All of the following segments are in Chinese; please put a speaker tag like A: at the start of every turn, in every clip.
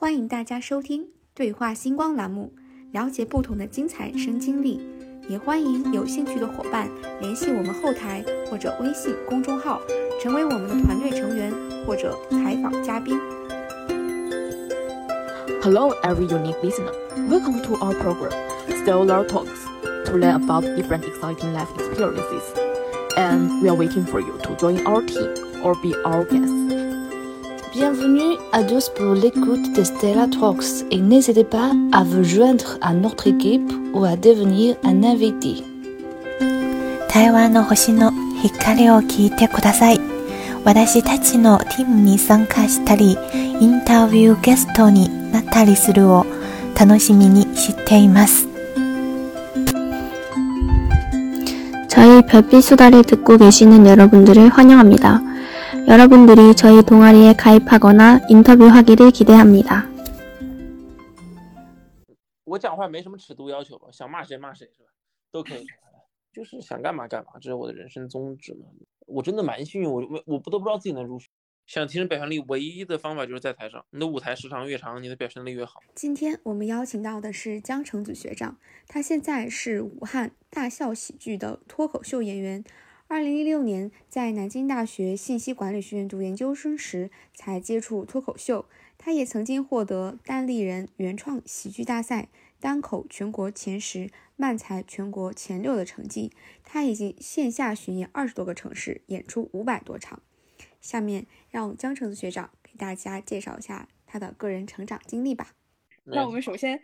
A: 欢迎大家收听对话星光栏目，了解不同的精彩人生经历。也欢迎有兴趣的伙伴联系我们后台或者微信公众号，成为我们的团队成员或者采访嘉宾。
B: Hello, every unique listener. Welcome to our program, Stellar Talks, to learn about different exciting life experiences. And we are waiting for you to join our team or be our guest.
C: Bienvenue à tous pour l'écoute de Stella Talks et n'hésitez pas à vous joindre à notre équipe ou à devenir un invité.
D: 台湾の星の光を聞いてください。私たちのティムに参加したり、インタビューゲストになったりするを楽しみにしています。
E: 저희 별빛 수다를 듣고 계시는 여러분들을 환영합니다. 여러분들이 저희 동아리에 가입하거나 인터뷰하기를 기대합니다.
F: 我讲话没什么尺度要求吧，想骂谁骂谁是吧？都可以，就是想干嘛干嘛，这是我的人生宗旨嘛。我真的蛮幸运，我我我不都不知道自己能入选。想提升表现力，唯一的方法就是在台上，你的舞台时长越长，你的表现力越好。
A: 今天我们邀请到的是江成祖学长，他现在是武汉大笑喜剧的脱口秀演员。 二零一六年在南京大学信息管理学院读研究生时才接触脱口秀。他也曾经获得单立人原创喜剧大赛单口全国前十、漫才全国前六的成绩。他已经线下巡演二十多个城市，演出五百多场。下面让江城子学长给大家介绍一下他的个人成长经历吧。
G: 那我们首先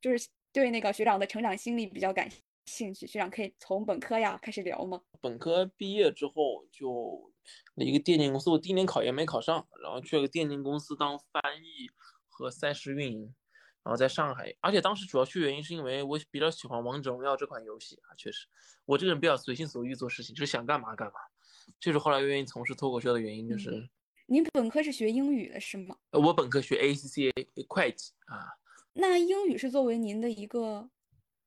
G: 就是对那个学长的成长经历比较感兴趣，学长可以从本科呀开始聊吗？
F: 本科毕业之后就一个电竞公司，我第一年考研没考上，然后去了个电竞公司当翻译和赛事运营，然后在上海，而且当时主要去原因是因为我比较喜欢王者荣耀这款游戏啊，确实，我这个人比较随心所欲做事情，就是想干嘛干嘛。这是后来愿意从事脱口秀的原因，就是、
G: 嗯、您本科是学英语的是吗？
F: 呃，我本科学 ACCA 会计啊。
G: 那英语是作为您的一个？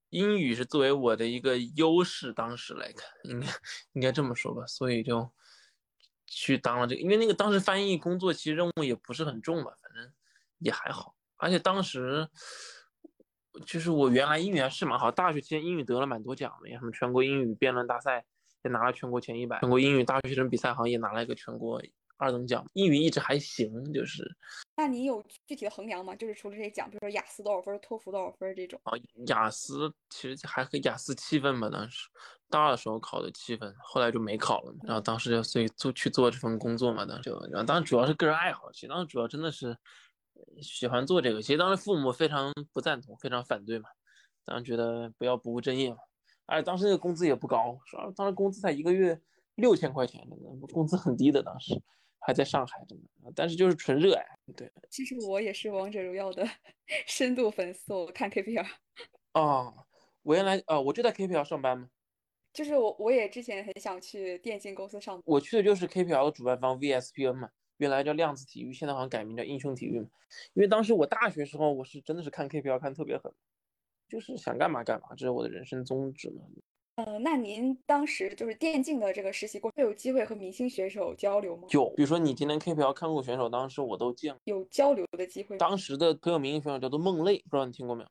F: 英语是作为我的一个优势，当时来看，应该应该这么说吧，所以就去当了这个。因为那个当时翻译工作其实任务也不是很重吧，反正也还好。而且当时就是我原来英语还是蛮好，大学期间英语得了蛮多奖的呀，什么全国英语辩论大赛。也拿了全国前一百，全国英语大学生比赛好像也拿了一个全国二等奖。英语一直还行，就是。
G: 那你有具体的衡量吗？就是除了这些奖，比如说雅思多少分，托福多少分这种。
F: 啊，雅思其实还和雅思七分吧，当时大二的时候考的七分，后来就没考了。然后当时就所以做去做这份工作嘛，当时就，然后当时主要是个人爱好，其实当时主要真的是喜欢做这个。其实当时父母非常不赞同，非常反对嘛，当时觉得不要不务正业嘛。哎，当时那个工资也不高，是吧？当时工资才一个月六千块钱，工资很低的。当时还在上海，真的，但是就是纯热爱。对，
G: 其实我也是王者荣耀的 深度粉丝，我看 KPL。
F: 哦，我原来啊，我就在 KPL 上班嘛。
G: 就是我，我也之前很想去电竞公司上班。
F: 我去的就是 KPL 的主办方 VSPN 嘛，原来叫量子体育，现在好像改名叫英雄体育嘛。因为当时我大学时候，我是真的是看 KPL 看特别狠。就是想干嘛干嘛，这是我的人生宗旨嘛。
G: 呃，那您当时就是电竞的这个实习过，会有机会和明星选手交流吗？
F: 有，比如说你今天 KPL 看过选手，当时我都见过。
G: 有交流的机会。
F: 当时的很有名的选手叫做梦泪，不知道你听过没有？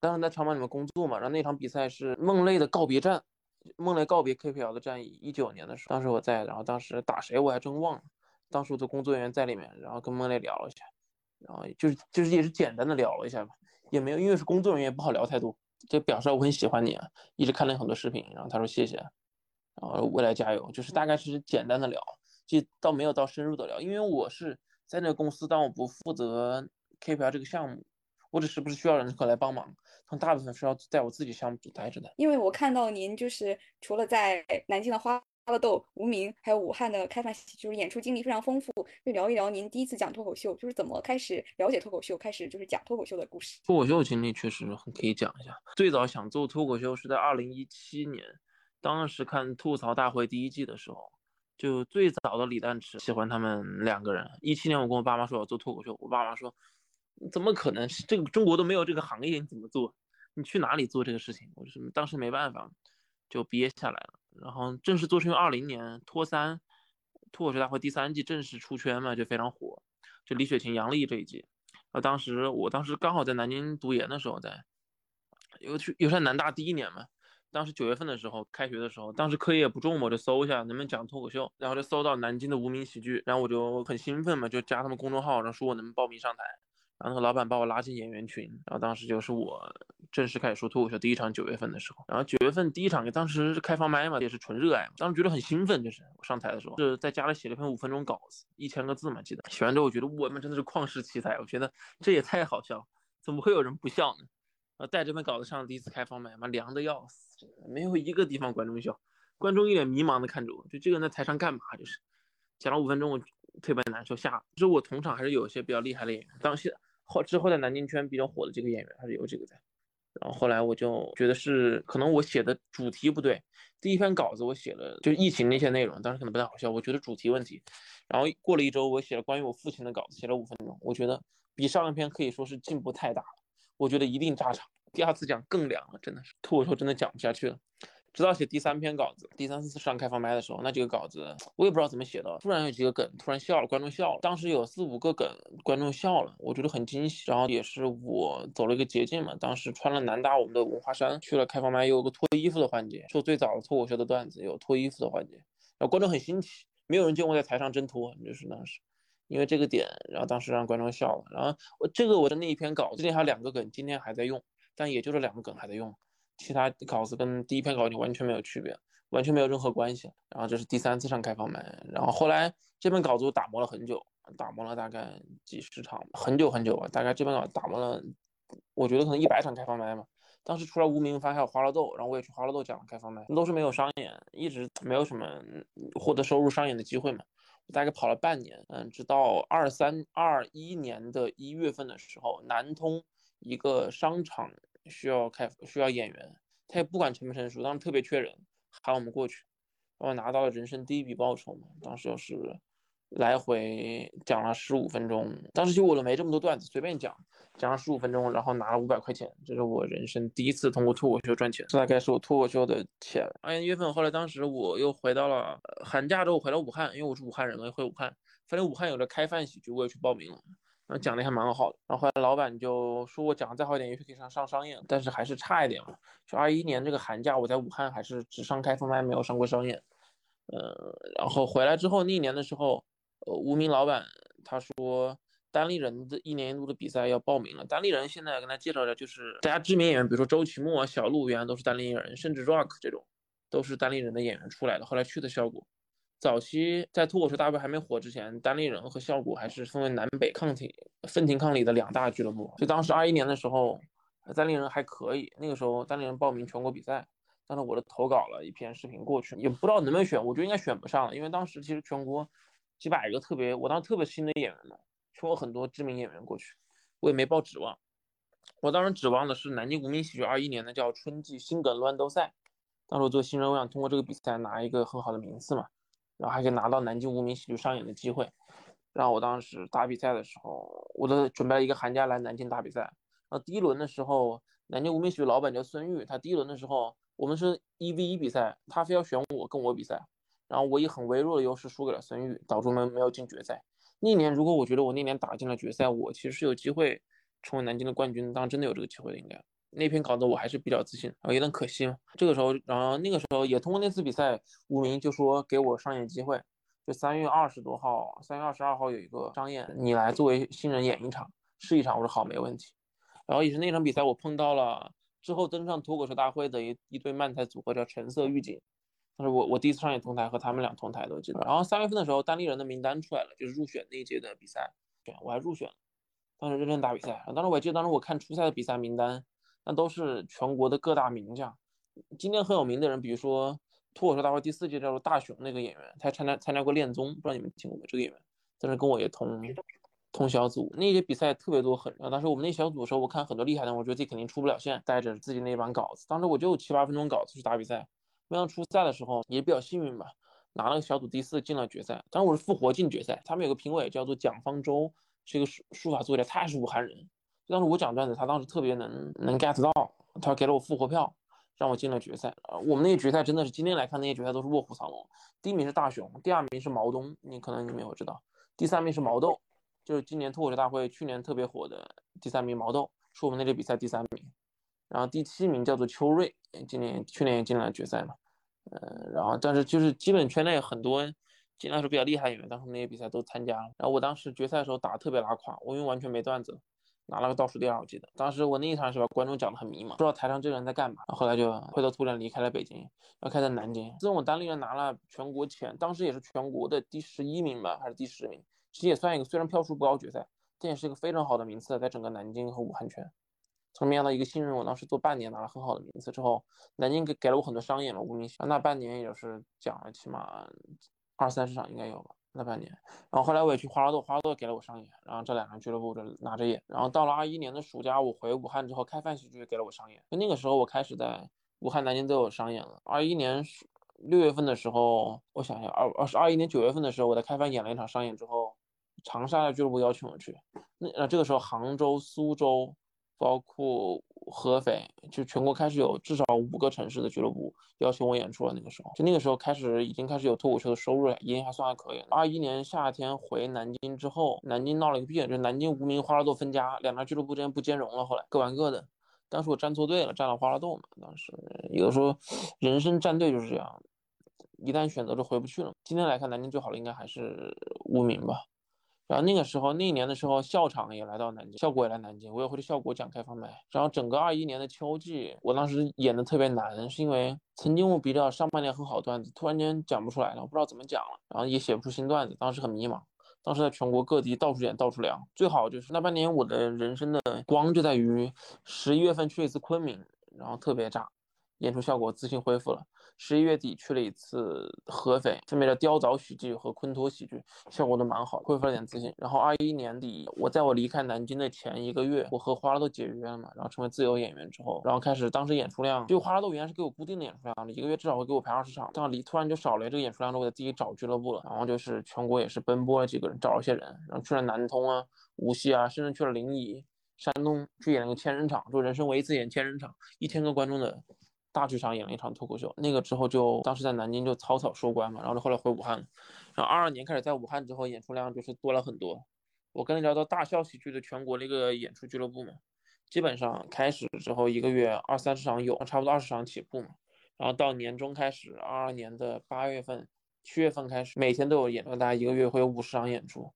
F: 当时在长板里面工作嘛，然后那场比赛是梦泪的告别战，梦泪告别 KPL 的战役，一九年的时候，当时我在，然后当时打谁我还真忘了，当时我的工作人员在里面，然后跟梦泪聊了一下，然后就是就是也是简单的聊了一下吧。也没有，因为是工作人员，不好聊太多，就表示我很喜欢你，啊，一直看了很多视频，然后他说谢谢，然后未来加油，就是大概是简单的聊，就倒没有到深入的聊，因为我是在那个公司，但我不负责 KPL 这个项目，我只是不是需要人过来帮忙，他大部分是要在我自己项目组待着的。
G: 因为我看到您就是除了在南京的花。花了豆、无名，还有武汉的开放，就是演出经历非常丰富。就聊一聊您第一次讲脱口秀，就是怎么开始了解脱口秀，开始就是讲脱口秀的故事。
F: 脱口秀经历确实很可以讲一下。最早想做脱口秀是在二零一七年，当时看《吐槽大会》第一季的时候，就最早的李诞池喜欢他们两个人。一七年我跟我爸妈说要做脱口秀，我爸妈说怎么可能？这个中国都没有这个行业，你怎么做？你去哪里做这个事情？我就是当时没办法，就憋下来了。然后正式做成二零年脱三脱口秀大会第三季正式出圈嘛，就非常火，就李雪琴、杨笠这一季。然啊，当时我当时刚好在南京读研的时候在，又去又在南大第一年嘛。当时九月份的时候，开学的时候，当时课业不重，我就搜一下能不能讲脱口秀，然后就搜到南京的无名喜剧，然后我就很兴奋嘛，就加他们公众号，然后说我能报名上台，然后那个老板把我拉进演员群，然后当时就是我正式开始说脱口秀第一场九月份的时候，然后九月份第一场当时是开放麦嘛，也是纯热爱嘛，当时觉得很兴奋，就是我上台的时候是在家里写了一篇五分钟稿子，一千个字嘛，记得写完之后我觉得我们真的是旷世奇才，我觉得这也太好笑，怎么会有人不笑呢？然后带这篇稿子上第一次开放麦嘛，凉的要死。没有一个地方观众笑，观众一脸迷茫的看着我，就这个人在台上干嘛？就是讲了五分钟，我特别难受。下，其实我同场还是有一些比较厉害的演员，当时后之后在南京圈比较火的这个演员还是有几个在。然后后来我就觉得是可能我写的主题不对，第一篇稿子我写了就疫情那些内容，当时可能不太好笑，我觉得主题问题。然后过了一周，我写了关于我父亲的稿子，写了五分钟，我觉得比上一篇可以说是进步太大了，我觉得一定炸场。第二次讲更凉了，真的是脱口秀真的讲不下去了。直到写第三篇稿子，第三次上开放麦的时候，那几个稿子我也不知道怎么写的，突然有几个梗突然笑了，观众笑了。当时有四五个梗，观众笑了，我觉得很惊喜。然后也是我走了一个捷径嘛，当时穿了南大我们的文化衫去了开放麦，有个脱衣服的环节，说最早的脱口秀的段子有脱衣服的环节，然后观众很新奇，没有人见过在台上真脱，就是当时因为这个点，然后当时让观众笑了。然后我这个我的那一篇稿子，之前还有两个梗，今天还在用。但也就这两个梗还在用，其他稿子跟第一篇稿子完全没有区别，完全没有任何关系。然后这是第三次上开放麦，然后后来这篇稿子我打磨了很久，打磨了大概几十场，很久很久吧，大概这篇稿打磨了，我觉得可能一百场开放麦嘛。当时除了无名发还有花乐豆，然后我也去花乐豆讲了开放麦，都是没有商演，一直没有什么获得收入商演的机会嘛。大概跑了半年，嗯，直到二三二一年的一月份的时候，南通。一个商场需要开需要演员，他也不管成不成熟，当时特别缺人，喊我们过去，然后拿到了人生第一笔报酬嘛。当时就是来回讲了十五分钟，当时就我都没这么多段子，随便讲，讲了十五分钟，然后拿了五百块钱，这是我人生第一次通过脱口秀赚钱，这大概是我脱口秀的钱。二一月份，后来当时我又回到了寒假之后回到武汉，因为我是武汉人嘛，回武汉，反正武汉有个开饭喜剧，我也去报名了。然后讲的还蛮好的，然后后来老板就说我讲的再好一点，也许可以上上商演，但是还是差一点嘛。就二一年这个寒假，我在武汉还是只上开放麦，没有上过商演。呃，然后回来之后那一年的时候，呃，无名老板他说单立人的一年一度的比赛要报名了。单立人现在跟他介绍一下，就是大家知名演员，比如说周奇墨、小鹿原来都是单立人，甚至 Rock 这种都是单立人的演员出来的，后来去的效果。早期在脱口秀大会还没火之前，单立人和效果还是分为南北抗体、分庭抗礼的两大俱乐部。就当时二一年的时候，单立人还可以。那个时候单立人报名全国比赛，但是我的投稿了一篇视频过去，也不知道能不能选，我觉得应该选不上，因为当时其实全国几百个特别，我当时特别新的演员嘛，全国很多知名演员过去，我也没抱指望。我当时指望的是南京无名喜剧二一年的叫春季新梗乱斗赛，当时我做新人，我想通过这个比赛拿一个很好的名次嘛。然后还可以拿到南京无名喜剧上演的机会。然后我当时打比赛的时候，我都准备了一个寒假来南京打比赛。然后第一轮的时候，南京无名喜剧老板叫孙玉，他第一轮的时候，我们是一 v 一比赛，他非要选我跟我比赛。然后我以很微弱的优势输给了孙玉，导致我们没有进决赛。那年如果我觉得我那年打进了决赛，我其实是有机会成为南京的冠军，当然真的有这个机会的，应该。那篇稿子我还是比较自信，然后有点可惜嘛。这个时候，然后那个时候也通过那次比赛，无名就说给我上演机会，就三月二十多号，三月二十二号有一个商演，你来作为新人演一场，试一场。我说好，没问题。然后也是那场比赛，我碰到了之后登上脱口秀大会的一一对漫才组合，叫橙色预警。但是我我第一次上演同台，和他们俩同台都记得。然后三月份的时候，单立人的名单出来了，就是入选那一届的比赛，选我还入选了。当时认真打比赛，当时我记得当时我看初赛的比赛名单。那都是全国的各大名将，今天很有名的人，比如说脱口秀大会第四届叫做大熊那个演员，他参加参加过恋综，不知道你们听过没？这个演员，但是跟我也同同小组，那些比赛特别多，很。当时我们那小组的时候，我看很多厉害的，我觉得自己肯定出不了线，带着自己那版稿子，当时我就七八分钟稿子去打比赛，没想到初赛的时候也比较幸运吧，拿了个小组第四进了决赛。当时我是复活进决赛，他们有个评委叫做蒋方舟，是一个书书法作家，他也是武汉人。当时我讲段子，他当时特别能能 get 到，他给了我复活票，让我进了决赛。呃，我们那些决赛真的是今天来看，那些决赛都是卧虎藏龙。第一名是大熊，第二名是毛东，你可能你没有知道，第三名是毛豆，就是今年脱口秀大会去年特别火的第三名毛豆，是我们那届比赛第三名。然后第七名叫做邱瑞，今年去年也进了决赛嘛。呃，然后但是就是基本圈内很多尽量是比较厉害演员，当时那些比赛都参加了。然后我当时决赛的时候打的特别拉垮，我因为完全没段子，拿了个倒数第二，我记得。当时我那一场是把观众讲的很迷茫，不知道台上这个人在干嘛。后来就灰头土脸离开了北京，要开在南京。自从我单立人拿了全国前，当时也是全国的第十一名吧，还是第十名？其实也算一个，虽然票数不高，决赛，但也是一个非常好的名次，在整个南京和武汉圈。从没想到一个新人，我当时做半年拿了很好的名次之后，南京给给了我很多商演嘛，无名那半年也是讲了起码二三十场应该有吧，那半年。然后后来我也去花拉豆，花拉豆给了我商演，然后这两个俱乐部就拿着演。然后到了二一年的暑假，我回武汉之后，开饭喜剧给了我商演，就那个时候我开始在武汉、南京都有商演了。二一年六月份的时候，我想想，二二是二一年九月份的时候，我在开饭演了一场商演之后，长沙的俱乐部邀请我去，那呃这个时候杭州、苏州。包括合肥，就全国开始有至少五个城市的俱乐部邀请我演出了。那个时候，就那个时候开始已经开始有脱口秀的收入了，已经还算还可以。二一年夏天回南京之后，南京闹了一个病，就南京无名花拉豆分家，两家俱乐部之间不兼容了，后来各玩各的。当时我站错队了，站了花拉豆嘛。当时有的时候 人生站队就是这样，一旦选择就回不去了。今天来看，南京最好的应该还是无名吧。然后那个时候，那一年的时候，校场也来到南京，效果也来南京，我也会去效果讲开放麦。然后整个二一年的秋季，我当时演的特别难，是因为曾经我比较上半年很好段子，突然间讲不出来了，我不知道怎么讲了，然后也写不出新段子，当时很迷茫。当时在全国各地到处演，到处聊。最好就是那半年，我的人生的光就在于十一月份去一次昆明，然后特别炸，演出效果自信恢复了。十一月底去了一次合肥，分别的雕凿喜剧和昆托喜剧，效果都蛮好，恢复了点自信。然后二一年底，我在我离开南京的前一个月，我和花拉豆解约了嘛，然后成为自由演员之后，然后开始当时演出量，就花拉豆原来是给我固定的演出量的，一个月至少会给我排二十场，但离突然就少了这个演出量之后，我自己找俱乐部了，然后就是全国也是奔波了几个人，找了些人，然后去了南通啊、无锡啊，甚至去了临沂、山东去演了个千人场，就人生唯一一次演千人场，一千个观众的。大剧场演了一场脱口秀，那个之后就当时在南京就草草收官嘛，然后就后来回武汉了，然后二二年开始在武汉之后演出量就是多了很多。我跟你聊到大笑喜剧的全国那个演出俱乐部嘛，基本上开始之后一个月二三十场有，差不多二十场起步嘛，然后到年终开始，二二年的八月份、七月份开始，每天都有演出，大概一个月会有五十场演出，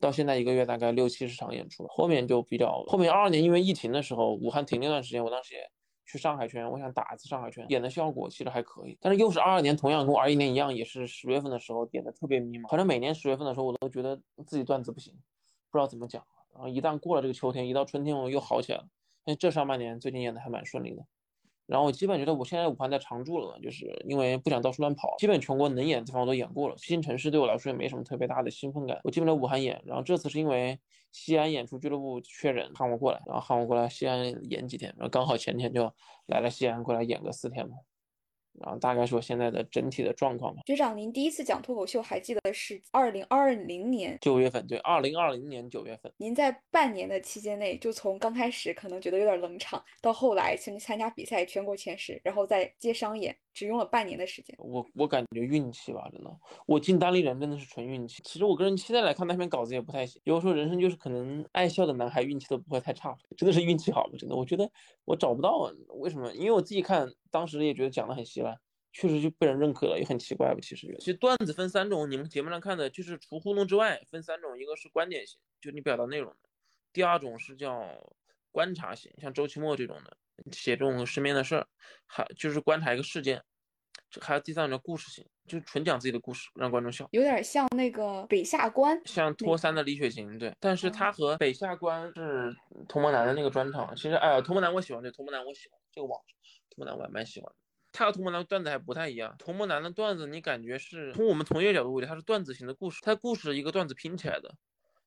F: 到现在一个月大概六七十场演出，后面就比较后面二二年因为疫情的时候，武汉停那段时间，我当时也。去上海圈，我想打一次上海圈，演的效果其实还可以。但是又是二二年，同样跟二一年一样，也是十月份的时候点的特别迷茫。反正每年十月份的时候，我都觉得自己段子不行，不知道怎么讲。然后一旦过了这个秋天，一到春天我又好起来了。因为这上半年最近演的还蛮顺利的。然后我基本觉得我现在武汉在常住了，就是因为不想到处乱跑，基本全国能演的地方我都演过了。新城市对我来说也没什么特别大的兴奋感。我基本在武汉演，然后这次是因为西安演出俱乐部缺人，喊我过来，然后喊我过来西安演几天，然后刚好前天就来了西安过来演个四天嘛。然后大概说现在的整体的状况吧。
G: 学长，您第一次讲脱口秀还记得是二零二零年
F: 九月份？对，二零二零年九月份。
G: 您在半年的期间内，就从刚开始可能觉得有点冷场，到后来去参加比赛全国前十，然后再接商演，只用了半年的时间。
F: 我我感觉运气吧，真的，我进单立人真的是纯运气。其实我个人现在来看那篇稿子也不太行。有时候人生就是可能爱笑的男孩运气都不会太差，真的是运气好真的，我觉得我找不到为什么？因为我自己看当时也觉得讲的很稀烂。确实就被人认可了，也很奇怪吧？其实，其实段子分三种，你们节目上看的就是除糊弄之外分三种，一个是观点型，就你表达内容的；第二种是叫观察型，像周奇墨这种的，写这种身边的事儿，还就是观察一个事件；还有第三种叫故事性，就是纯讲自己的故事，让观众笑，
G: 有点像那个北下关，
F: 像托三的李雪琴，对。但是他和北下关是童梦楠的那个专场，其实哎呀，童梦楠我喜欢，对，童梦楠我喜欢，这个网童梦楠我还蛮喜欢的。他和童梦楠段子还不太一样，童梦楠的段子你感觉是从我们从业角度为，他是段子型的故事，他故事一个段子拼起来的。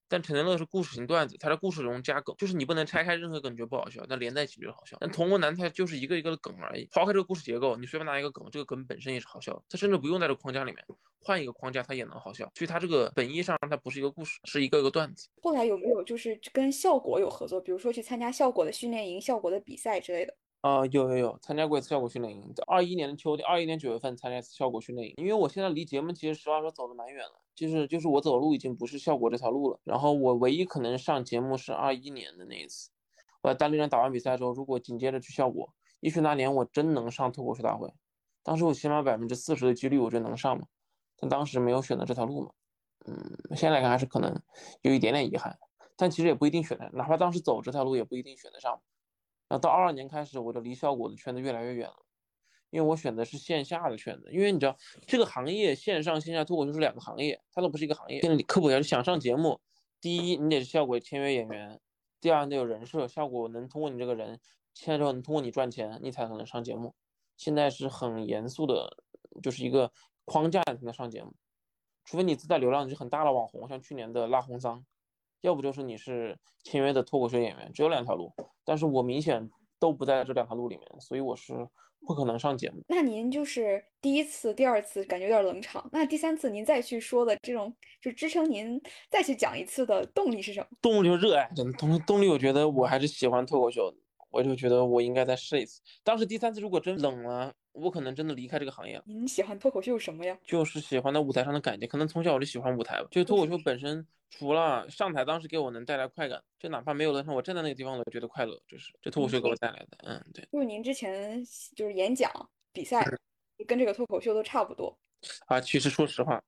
F: 但陈天乐是故事型段子，他的故事中加梗，就是你不能拆开任何梗觉得不好笑，但连在一起就好笑。但童梦楠他就是一个一个的梗而已，抛开这个故事结构，你随便拿一个梗，这个梗本身也是好笑，他甚至不用在这个框架里面，换一个框架他也能好笑。所以他这个本意上它不是一个故事，是一个个段子。
G: 后来有没有就是跟效果有合作，比如说去参加效果的训练营、效果的比赛之类的？
F: 啊、有有有，参加过一次效果训练营，在二一年的秋天，二一年九月份参加一次效果训练营。因为我现在离节目其实实话说走的蛮远了，就是就是我走路已经不是效果这条路了。然后我唯一可能上节目是二一年的那一次，我在单立人打完比赛之后，如果紧接着去效果，也许那年我真能上脱口秀大会。当时我起码百分之四十的几率我就能上嘛，但当时没有选择这条路嘛。嗯，现在来看还是可能有一点点遗憾，但其实也不一定选的，哪怕当时走这条路也不一定选得上。然后到二二年开始，我就离效果的圈子越来越远了，因为我选的是线下的圈子。因为你知道，这个行业线上线下脱口秀是两个行业，它都不是一个行业。现在你科普一下，想上节目，第一你得是效果签约演员，第二你得有人设，效果能通过你这个人签了之后能通过你赚钱，你才可能上节目。现在是很严肃的，就是一个框架才能上节目，除非你自带流量，你是很大的网红，像去年的拉红桑。要不就是你是签约的脱口秀演员，只有两条路，但是我明显都不在这两条路里面，所以我是不可能上节目。
G: 那您就是第一次、第二次感觉有点冷场，那第三次您再去说的这种，就支撑您再去讲一次的动力是什么？
F: 动力就是热爱，真的动动力，我觉得我还是喜欢脱口秀，我就觉得我应该再试一次。当时第三次如果真冷了，我可能真的离开这个行业了。
G: 你喜欢脱口秀什么呀？
F: 就是喜欢在舞台上的感觉，可能从小我就喜欢舞台吧。就脱口秀本身，除了上台当时给我能带来快感，就哪怕没有人上，我站在那个地方，我觉得快乐，就是这脱口秀给我带来的。嗯，对。
G: 就是您之前就是演讲比赛，跟这个脱口秀都差不多。
F: 啊，其实说实话，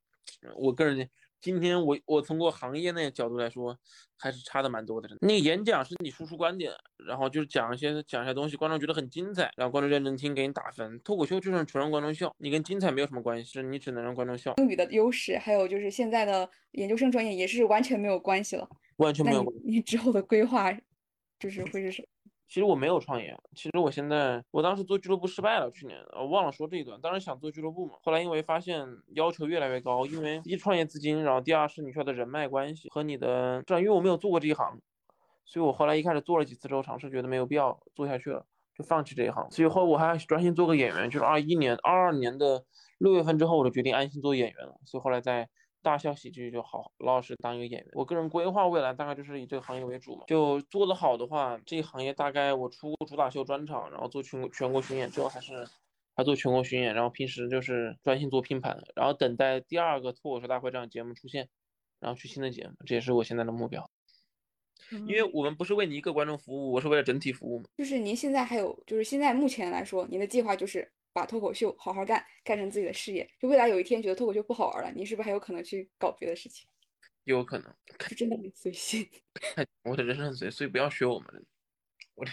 F: 我个人今天我我通过行业那个角度来说，还是差的蛮多的。那个演讲是你输出观点，然后就是讲一些讲一些东西，观众觉得很精彩，然后观众认真听，给你打分。脱口秀就是纯让观众笑，你跟精彩没有什么关系，是你只能让观众笑。
G: 英语的优势，还有就是现在的研究生专业也是完全没有关系了。
F: 完全没有。
G: 你你之后的规划就是会是什么？
F: 其实我没有创业，其实我现在，我当时做俱乐部失败了，去年我忘了说这一段。当时想做俱乐部嘛，后来因为发现要求越来越高，因为一创业资金，然后第二是你需要的人脉关系和你的，这样因为我没有做过这一行，所以我后来一开始做了几次之后，尝试觉得没有必要做下去了，就放弃这一行。所以后我还专心做个演员，就是二一年、二二年的六月份之后，我就决定安心做演员了。所以后来在。大笑喜剧就好，老老实当一个演员。我个人规划未来大概就是以这个行业为主嘛。就做得好的话，这一行业大概我出主打秀专场，然后做全国全国巡演最后，还是还做全国巡演，然后平时就是专心做拼盘，然后等待第二个脱口秀大会这样节目出现，然后去新的节目，这也是我现在的目标。因为我们不是为你一个观众服务，我是为了整体服务嘛。
G: 就是您现在还有，就是现在目前来说，您的计划就是。把脱口秀好好干，干成自己的事业。就未来有一天觉得脱口秀不好玩了，你是不是还有可能去搞别的事情？
F: 有可能，
G: 就真的很随性。
F: 我的人生很随，所以不要学我们。我这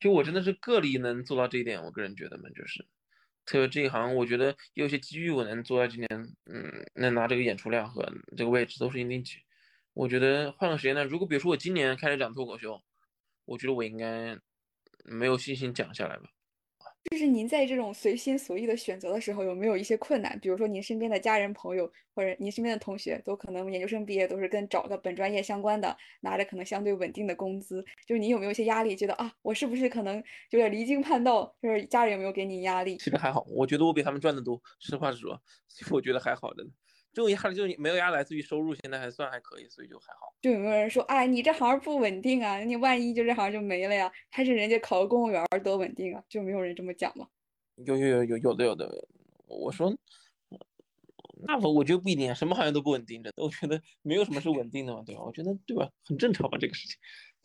F: 就我真的是个例能做到这一点，我个人觉得嘛，就是特别这一行，我觉得有些机遇我能做到今年，嗯，能拿这个演出量和这个位置都是一定机。我觉得换个时间呢，如果比如说我今年开始讲脱口秀，我觉得我应该没有信心讲下来吧。
G: 就是您在这种随心所欲的选择的时候，有没有一些困难？比如说，您身边的家人、朋友，或者您身边的同学，都可能研究生毕业，都是跟找个本专业相关的，拿着可能相对稳定的工资。就是你有没有一些压力？觉得啊，我是不是可能有点离经叛道？就是家人有没有给你压力？
F: 其实还好，我觉得我比他们赚的多。实话实说，我觉得还好的。这种压力就是没有压来自于收入，现在还算还可以，所以就还好。
G: 就有没有人说，哎，你这行不稳定啊？你万一就这行就没了呀？还是人家考个公务员多稳定啊？就没有人这么讲吗？
F: 有有有有有的有的，我说，那我我觉得不一定啊，什么行业都不稳定的，我觉得没有什么是稳定的嘛，对吧？我觉得对吧？很正常吧这个事情。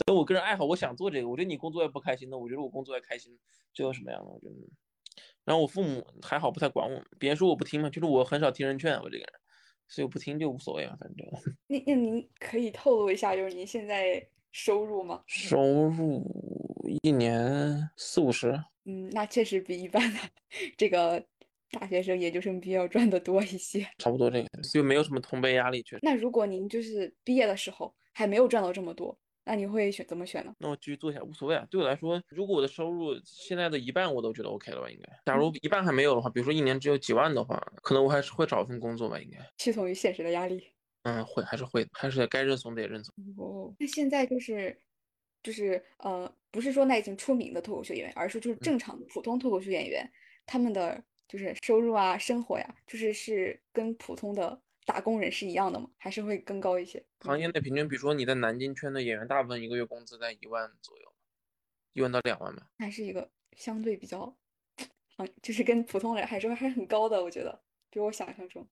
F: 但我个人爱好，我想做这个，我觉得你工作也不开心的，我觉得我工作也开心，这有什么样的？我觉得。然后我父母还好，不太管我，别人说我不听嘛，就是我很少听人劝，我这个人。所以我不听就无所谓啊，反正。
G: 那那您可以透露一下，就是您现在收入吗？
F: 收入一年四五十。
G: 嗯，那确实比一般的 这个大学生、研究生毕业要赚的多一些。
F: 差不多这个，就没有什么同辈压力，确实。
G: 那如果您就是毕业的时候还没有赚到这么多？那你会选怎么选呢？
F: 那我继续做一下，无所谓啊。对我来说，如果我的收入现在的一半，我都觉得 OK 了吧？应该。假如一半还没有的话，比如说一年只有几万的话，可能我还是会找一份工作吧。应该。
G: 屈从于现实的压力。
F: 嗯，会还是会，还是该认怂的也认怂。
G: 哦，那现在就是，就是呃，不是说那已经出名的脱口秀演员，而是就是正常普通脱口秀演员，他们的就是收入啊、生活呀，就是是跟普通的。打工人是一样的吗？还是会更高一些？
F: 行业内平均，比如说你在南京圈的演员，大部分一个月工资在一万左右，一万到两万吧。
G: 还是一个相对比较，嗯，就是跟普通人还是还是很高的，我觉得比我想象中。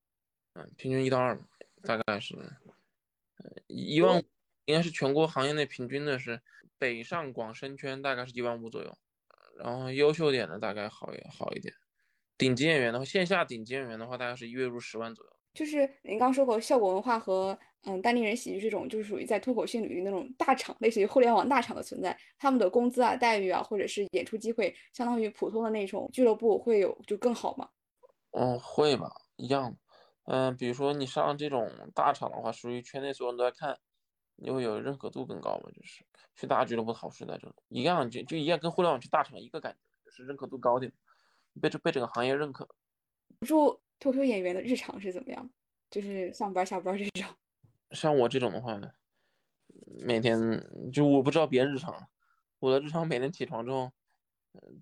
F: 嗯，平均一到二，大概是，呃，一万五应该是全国行业内平均的是北上广深圈大概是一万五左右，然后优秀点的大概好一好一点，顶级演员的话，线下顶级演员的话大概是月入十万左右。
G: 就是您刚说过效果文化和嗯单立人喜剧这种，就是属于在脱口秀领域那种大厂，类似于互联网大厂的存在，他们的工资啊、待遇啊，或者是演出机会，相当于普通的那种俱乐部会有就更好吗？
F: 嗯，会吧，一样。嗯，比如说你上这种大厂的话，属于圈内所有人都在看，你会有认可度更高嘛？就是去大俱乐部好处在这里，一样就就一样，跟互联网去大厂一个感觉，就是认可度高点，被这被整个行业认可。
G: 住脱口秀演员的日常是怎么样？就是上班下班这种。
F: 像我这种的话，每天就我不知道别人日常，我的日常每天起床之后，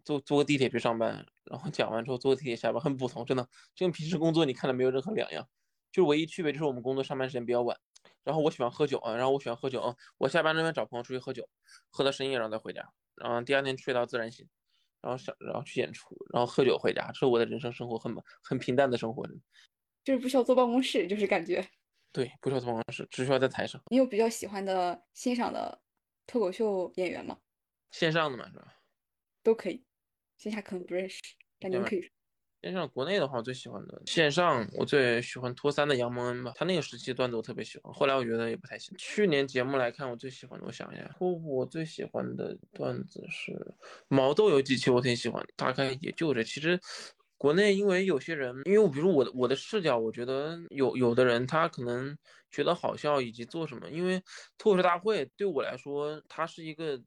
F: 坐坐个地铁去上班，然后讲完之后坐地铁下班，很普通，真的，就跟平时工作你看的没有任何两样，就唯一区别就是我们工作上班时间比较晚，然后我喜欢喝酒啊，然后我喜欢喝酒啊，我下班那边找朋友出去喝酒，喝到深夜然后再回家，然后第二天睡到自然醒。然后想，然后去演出，然后喝酒回家，这是我的人生生活，很很平淡的生活，
G: 就是不需要坐办公室，就是感觉，
F: 对，不需要坐办公室，只需要在台上。
G: 你有比较喜欢的、欣赏的脱口秀演员吗？
F: 线上的嘛，是吧？
G: 都可以，线下可能不认识，但你们可以。
F: 线上国内的话，我最喜欢的线上，我最喜欢托三的杨蒙恩吧。他那个时期段子我特别喜欢，后来我觉得也不太行。去年节目来看，我最喜欢的，我想一下，托我最喜欢的段子是毛豆有几期我挺喜欢，大概也就这。其实国内因为有些人，因为我比如我的我的视角，我觉得有有的人他可能觉得好笑以及做什么，因为脱口秀大会对我来说，它是一个。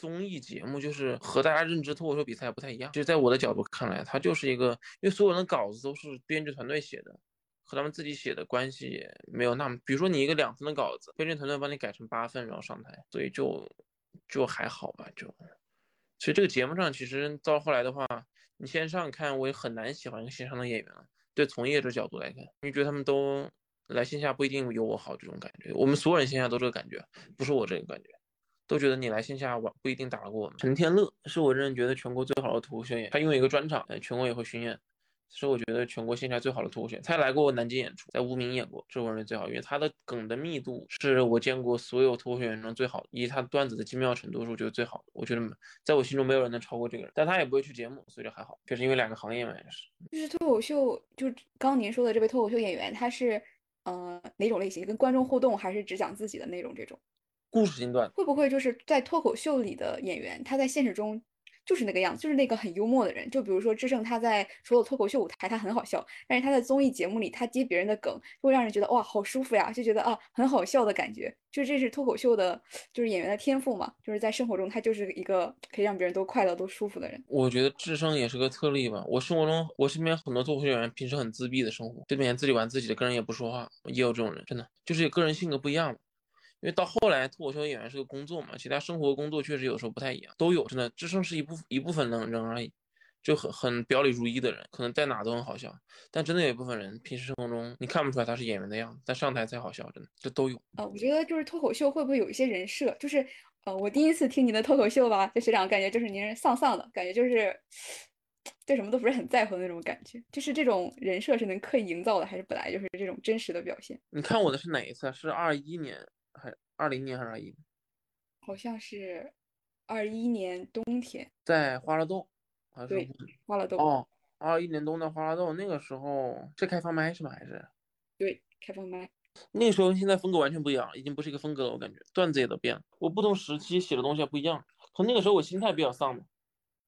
F: 综艺节目就是和大家认知脱口秀比赛不太一样，就在我的角度看来，它就是一个，因为所有人的稿子都是编剧团队写的，和他们自己写的关系没有那么，比如说你一个两分的稿子，编剧团队帮你改成八分，然后上台，所以就就还好吧，就，所以这个节目上其实到后来的话，你线上看我也很难喜欢线上的演员了。对从业者角度来看，你觉得他们都来线下不一定有我好这种感觉，我们所有人线下都这个感觉，不是我这个感觉。都觉得你来线下玩不一定打得过我们。陈天乐是我认为觉得全国最好的脱口秀演员，他拥有一个专场，呃，全国也会巡演，是我觉得全国线下最好的脱口秀。他来过南京演出，在无名演过，这我认为最好，因为他的梗的密度是我见过所有脱口秀演员中最好的，以及他段子的精妙程度是我觉得最好的。我觉得在我心中没有人能超过这个人，但他也不会去节目，所以就还好。就是因为两个行业嘛，也是。
G: 就是脱口秀，就刚刚您说的这位脱口秀演员，他是呃哪种类型？跟观众互动，还是只讲自己的内容这种？
F: 故事性段
G: 会不会就是在脱口秀里的演员，他在现实中就是那个样子，就是那个很幽默的人。就比如说智胜，他在除了脱口秀舞台他很好笑，但是他在综艺节目里他接别人的梗，会让人觉得哇好舒服呀，就觉得啊很好笑的感觉。就这是脱口秀的，就是演员的天赋嘛。就是在生活中他就是一个可以让别人都快乐都舒服的人。
F: 我觉得智胜也是个特例吧。我生活中我身边很多脱口秀演员平时很自闭的生活，对面自己玩自己的，跟人也不说话，也有这种人，真的就是个人性格不一样。因为到后来，脱口秀演员是个工作嘛，其他生活工作确实有时候不太一样，都有，真的，智胜是一部一部分人人而已，就很很表里如一的人，可能在哪都很好笑，但真的有一部分人，平时生活中你看不出来他是演员的样子，但上台才好笑，真的，这都有。
G: 呃，我觉得就是脱口秀会不会有一些人设，就是呃，我第一次听您的脱口秀吧，就学长感觉就是您丧丧的感觉，就是对什么都不是很在乎的那种感觉，就是这种人设是能刻意营造的，还是本来就是这种真实的表现？
F: 你看我的是哪一次？是二一年。还二零年还是二一？
G: 好像是二一年冬天，
F: 在花乐洞，
G: 对，花乐洞
F: 哦，二一年冬在花乐洞，那个时候是开放麦是吗？还是？
G: 对，开放麦。
F: 那个时候跟现在风格完全不一样，已经不是一个风格了，我感觉段子也都变了。我不同时期写的东西还不一样，从那个时候我心态比较丧嘛。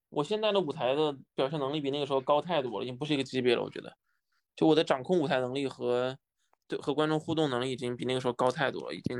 F: 我现在的舞台的表现能力比那个时候高太多了，已经不是一个级别了。我觉得，就我的掌控舞台能力和。和观众互动能力已经比那个时候高太多了，已经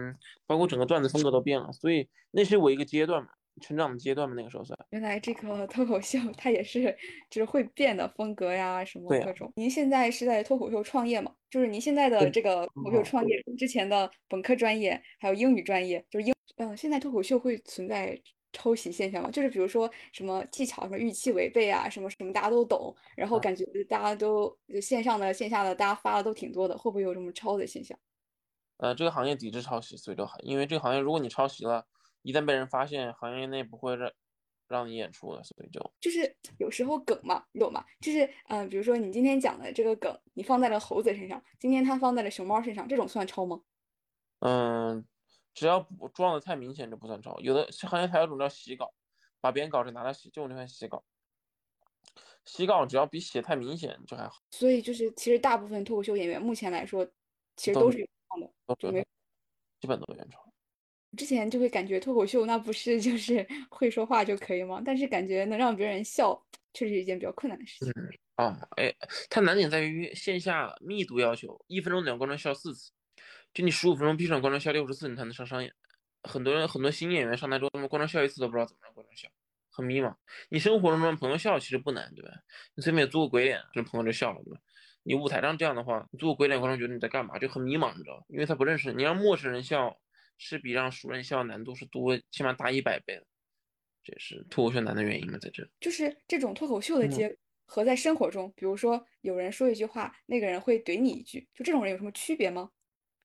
F: 包括整个段子风格都变了，所以那是我一个阶段嘛，成长的阶段嘛，那个时候算。
G: 原来这个脱口秀它也是就是会变的风格呀，什么各种。您现在是在脱口秀创业嘛？就是您现在的这个脱口秀创业，之前的本科专业还有英语专业，就是英嗯，现在脱口秀会存在。抄袭现象嘛，就是比如说什么技巧什么预期违背啊，什么什么大家都懂，然后感觉大家都线上的线下的大家发的都挺多的，会不会有什么抄的现象？
F: 呃，这个行业抵制抄袭，所以就好，因为这个行业如果你抄袭了，一旦被人发现，行业内不会让让你演出的，所以就
G: 就是 有时候梗嘛，你懂吗？就是嗯、呃比如说你今天讲的这个梗，你放在了猴子身上，今天他放在了熊猫身上，这种算抄吗？
F: 嗯，只要不撞的太明显就不算抄。有的好像还有一种叫洗稿，把别人稿子拿来洗，这种就算洗稿。洗稿只要比写太明显就还好，
G: 所以就是其实大部分脱口秀演员目前来说，其实
F: 都是
G: 原创的。就没
F: 都原创，基本都是原创。
G: 之前就会感觉脱口秀那不是就是 会说话就可以吗？但是感觉能让别人笑，确实是一件比较困难的事情。
F: 哦，哎，它难点在于线下密度要求，一分钟得让观众笑四次，就你十五分钟必须让观众笑六十次，你才能上商演。很多人很多新演员上台之后，他们观众笑一次都不知道怎么让观众笑，很迷茫。你生活中让朋友笑其实不难，对吧？你随便做个鬼脸，这朋友就笑了，对吧？你舞台上这样的话，你做个鬼脸，观众觉得你在干嘛，就很迷茫，你知道吧？因为他不认识你，让陌生人笑是比让熟人笑难度是多，起码大一百倍的，这也是脱口秀难的原因嘛，在这。
G: 就是这种脱口秀的
F: 嗯
G: 结和在生活中，比如说有人说一句话，那个人会怼你一句，就这种人有什么区别吗？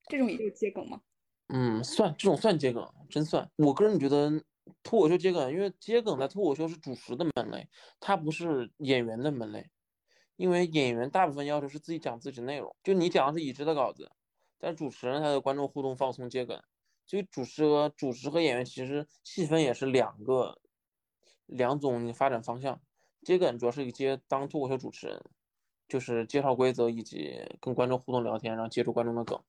G: 这种也有接梗吗？
F: 嗯，算这种算接梗，真算。我个人觉得脱口秀接梗，因为接梗在脱口秀是主持的门类，它不是演员的门类。因为演员大部分要求是自己讲自己的内容，就你讲的是已知的稿子，但主持人他的观众互动放松接梗，所以主持和主持和演员其实细分也是两个两种发展方向。接梗主要是接当脱口秀主持人，就是介绍规则以及跟观众互动聊天，然后接住观众的梗。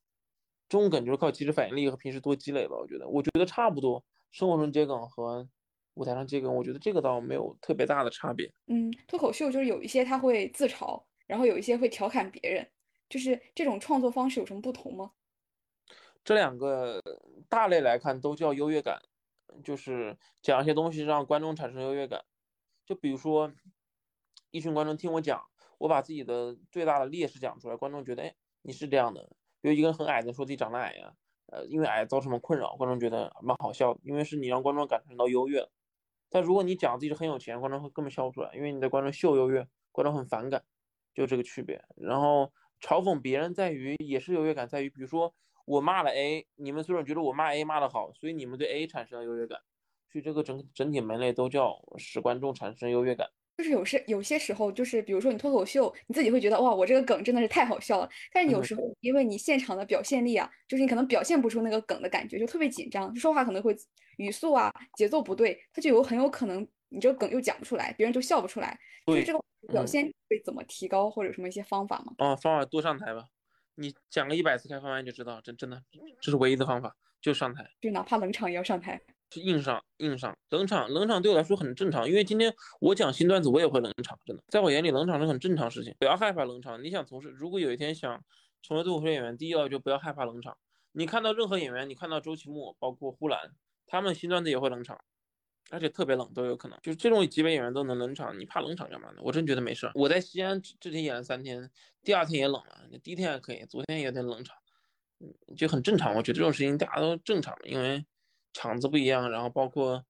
F: 这种梗就是靠即时反应力和平时多积累吧，我觉得，我觉得差不多。生活中接梗和舞台上接梗，我觉得这个倒没有特别大的差别。
G: 嗯，脱口秀就是有一些他会自嘲，然后有一些会调侃别人，就是这种创作方式有什么不同吗？
F: 这两个大类来看都叫优越感，就是讲一些东西让观众产生优越感。就比如说，一群观众听我讲，我把自己的最大的劣势讲出来，观众觉得，哎，你是这样的。比如一个很矮的说自己长得矮呀，呃，因为矮造成什么困扰，观众觉得蛮好笑的，因为是你让观众感受到优越。但如果你讲自己是很有钱，观众会根本笑不出来，因为你的观众秀优越，观众很反感，就这个区别。然后嘲讽别人在于也是优越感，在于比如说我骂了 A，你们所有人觉得我骂 A 骂的好，所以你们对 A 产生了优越感，所以这个整整体门类都叫使观众产生优越感。
G: 就是有时有些时候，就是比如说你脱口秀，你自己会觉得哇，我这个梗真的是太好笑了。但是有
F: 嗯
G: 时候因为你现场的表现力啊，就是你可能表现不出那个梗的感觉，就特别紧张，就说话可能会语速啊、节奏不对，他就有很有可能你这个梗又讲不出来，别人就笑不出来。就是
F: 对
G: 这个表
F: 嗯
G: 现会怎么提高，或者什么一些方法吗？
F: 哦，方法多上台吧，你讲个一百次开放麦就知道，真真的这是唯一的方法，就上台。
G: 就哪怕冷场也要上台。
F: 是硬上硬上，冷场冷场对我来说很正常，因为今天我讲新段子我也会冷场，真的，在我眼里冷场是很正常事情，不要害怕冷场。你想从事，如果有一天想成为脱口秀演员，第一要就不要害怕冷场。你看到任何演员，你看到周奇墨，包括呼兰，他们新段子也会冷场，而且特别冷都有可能。就是这种级别演员都能冷场，你怕冷场干嘛呢？我真觉得没事儿。我在西安之之前演了三天，第二天也冷了，第一天还可以，昨天也有点冷场，嗯，就很正常。我觉得这种事情大家都正常，因为。场子不一样，然后包括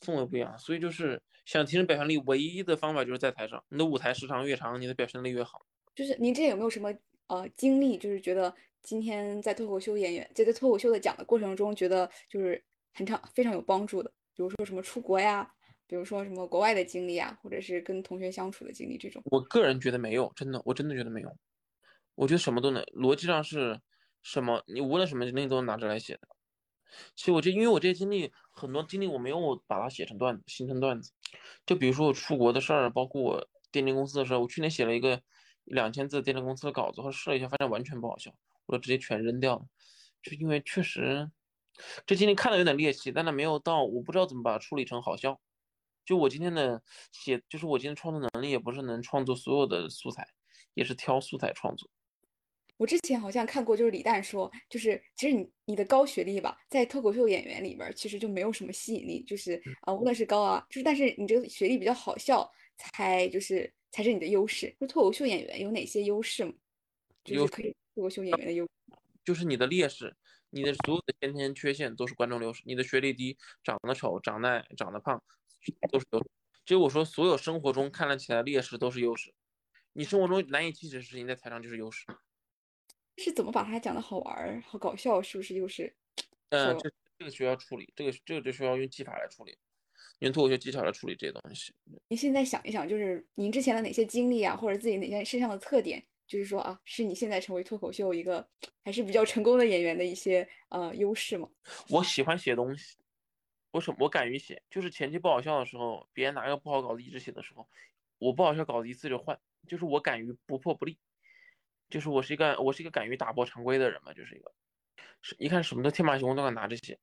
F: 氛围不一样，所以就是想提升表现力，唯一的方法就是在台上，你的舞台时长越长，你的表现力越好。
G: 就是您这有没有什么呃经历，就是觉得今天在脱口秀演员在在脱口秀的讲的过程中，觉得就是很常非常有帮助的，比如说什么出国呀，比如说什么国外的经历啊，或者是跟同学相处的经历这种。
F: 我个人觉得没有，真的，我真的觉得没有。我觉得什么都能，逻辑上是什么，你无论什么经历都能拿出来写的。其实我这，因为我这些经历很多经历，我没有把它写成段子，形成段子。就比如说我出国的事儿，包括我电竞公司的事儿，我去年写了一个两千字电竞公司的稿子，后试了一下，发现完全不好笑，我就直接全扔掉了。就因为确实这经历看的有点猎奇，但它没有到，我不知道怎么把它处理成好笑。就我今天的写，就是我今天创作能力也不是能创作所有的素材，也是挑素材创作。
G: 我之前好像看过，就是李诞说，就是其实你你的高学历吧，在脱口秀演员里边儿其实就没有什么吸引力，就是啊、无论是高啊，就是但是你这个学历比较好笑，才就是才是你的优势。就脱口秀演员有哪些优势吗？就是可以脱口秀演员的优势。
F: 就是你的劣势，你的所有的先天缺陷都是观众流失。你的学历低，长得丑，长得矮，长得胖，都是优势。就我说，所有生活中看得起来的劣势都是优势。你生活中难以启齿的事情，在台上就是优势。
G: 是怎么把它讲的好玩儿、好搞笑？是不是又是？
F: 嗯，
G: 说
F: 这这个需要处理，这个这个就需要用技法来处理。用脱口秀技巧来处理这些东西。
G: 您现在想一想，就是您之前的哪些经历啊，或者自己哪些身上的特点，就是说啊，是你现在成为脱口秀一个还是比较成功的演员的一些呃优势吗？
F: 我喜欢写东西，我什我敢于写，就是前期不好笑的时候，别人拿个不好稿子一直写的时候，我不好笑稿子一次就换，就是我敢于不破不立，就是我是一个我是一个敢于打破常规的人嘛，就是一个是一看什么都天马行空都敢拿这些，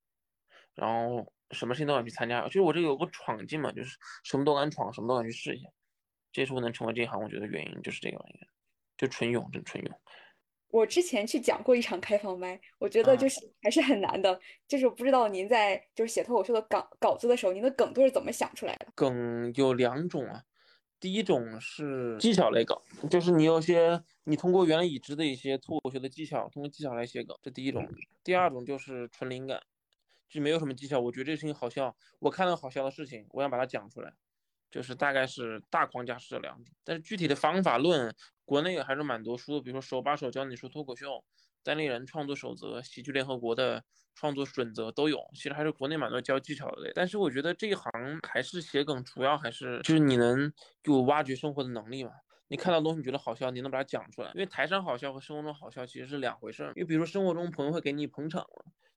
F: 然后什么事情都敢去参加，就是我这有个闯劲嘛，就是什么都敢闯，什么都敢去试一下，这是我能成为这一行，我觉得原因就是这个玩意，就纯勇，真纯勇。
G: 我之前去讲过一场开放麦，我觉得就是还是很难的，就是不知道您在就是写脱口秀的稿稿子的时候，您的梗都是怎么想出来的？
F: 梗有两种啊，第一种是技巧类梗，就是你有些你通过原来已知的一些脱口秀的技巧，通过技巧来写梗，这第一种。第二种就是纯灵感，就没有什么技巧，我觉得这个事情好笑，我看到好笑的事情，我想把它讲出来，就是大概是大框架是这两种，但是具体的方法论。国内还是蛮多书的，比如说手把手教你说脱口秀、单立人创作守则、喜剧联合国的创作准则都有。其实还是国内蛮多教技巧的。但是我觉得这一行还是写梗，主要还是就是你能有挖掘生活的能力嘛。你看到东西你觉得好笑，你能把它讲出来。因为台上好笑和生活中好笑其实是两回事儿。因为比如说生活中朋友会给你捧场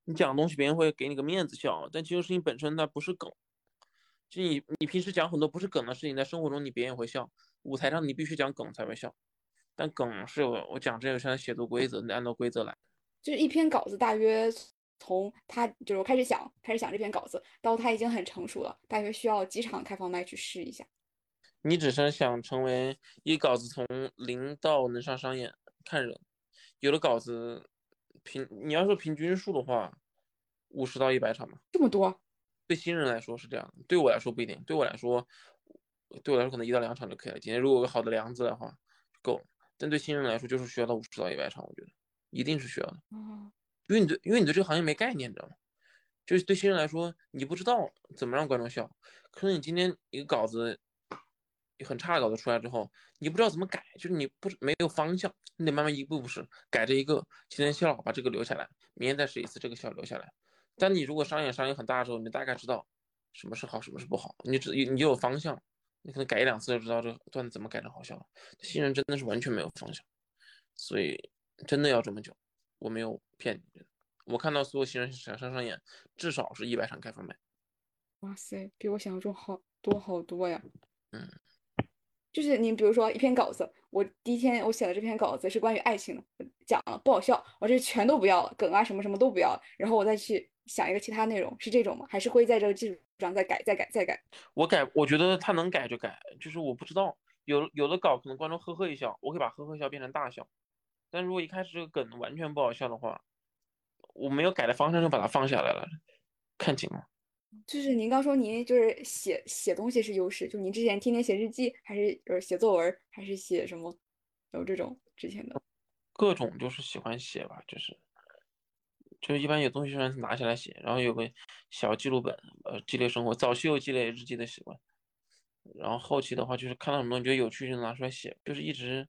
F: 你讲东西别人会给你个面子笑，但其实事情本身它不是梗。就你你平时讲很多不是梗的事情，在生活中你别人也会笑，舞台上你必须讲梗才会笑。但梗是有我讲这个现在写作规则，你按照规则来。
G: 就是一篇稿子，大约从他就是我开始想，开始想这篇稿子，到他已经很成熟了，大约需要几场开放麦去试一下。
F: 你只是想成为一稿子从零到能上商演，看人。有的稿子平，你要说平均数的话，五十到一百场吧。
G: 这么多？
F: 对新人来说是这样，对我来说不一定。对我来说，对我来说可能一到两场就可以了。今天如果有个好的梁子的话，就够了。但对新人来说，就是需要到五十到一百场，我觉得一定是需要的。因为你对，因为你对这个行业没概念，你知道吗？就是对新人来说，你不知道怎么让观众笑。可能你今天一个稿子很差的稿子出来之后，你不知道怎么改，就是你不没有方向，你得慢慢一步步试，改这一个，今天笑把这个留下来，明天再试一次，这个笑留下来。但你如果商演商演很大的时候，你大概知道什么是好，什么是不好，你只你就有方向。你可能改一两次就知道这个段子怎么改成好笑了。新人真的是完全没有方向，所以真的要这么久，我没有骗你。我看到所有新人想上上演，至少是一百场开放麦。
G: 哇塞，比我想象中好多好多呀！
F: 嗯，
G: 就是你比如说一篇稿子，我第一天我写的这篇稿子是关于爱情的，讲了不好笑，我这全都不要了，梗啊什么什么都不要了，然后我再去想一个其他内容，是这种吗？还是会在这个基础？上再改，再改，再改。
F: 我改，我觉得他能改就改，就是我不知道，有有的稿可能观众呵呵一笑，我可以把呵呵笑变成大笑。但如果一开始这个梗完全不好笑的话，我没有改的方向就把它放下来了，看情况。
G: 就是您刚说您就是写写东西是优势，就您之前天天写日记，还是呃写作文，还是写什么？有这种之前的？
F: 各种就是喜欢写吧，就是。就一般有东西就拿起来写，然后有个小记录本，呃，记录生活。早期有积累日记的习惯，然后后期的话就是看到什么东西觉得有趣就拿出来写，就是一直，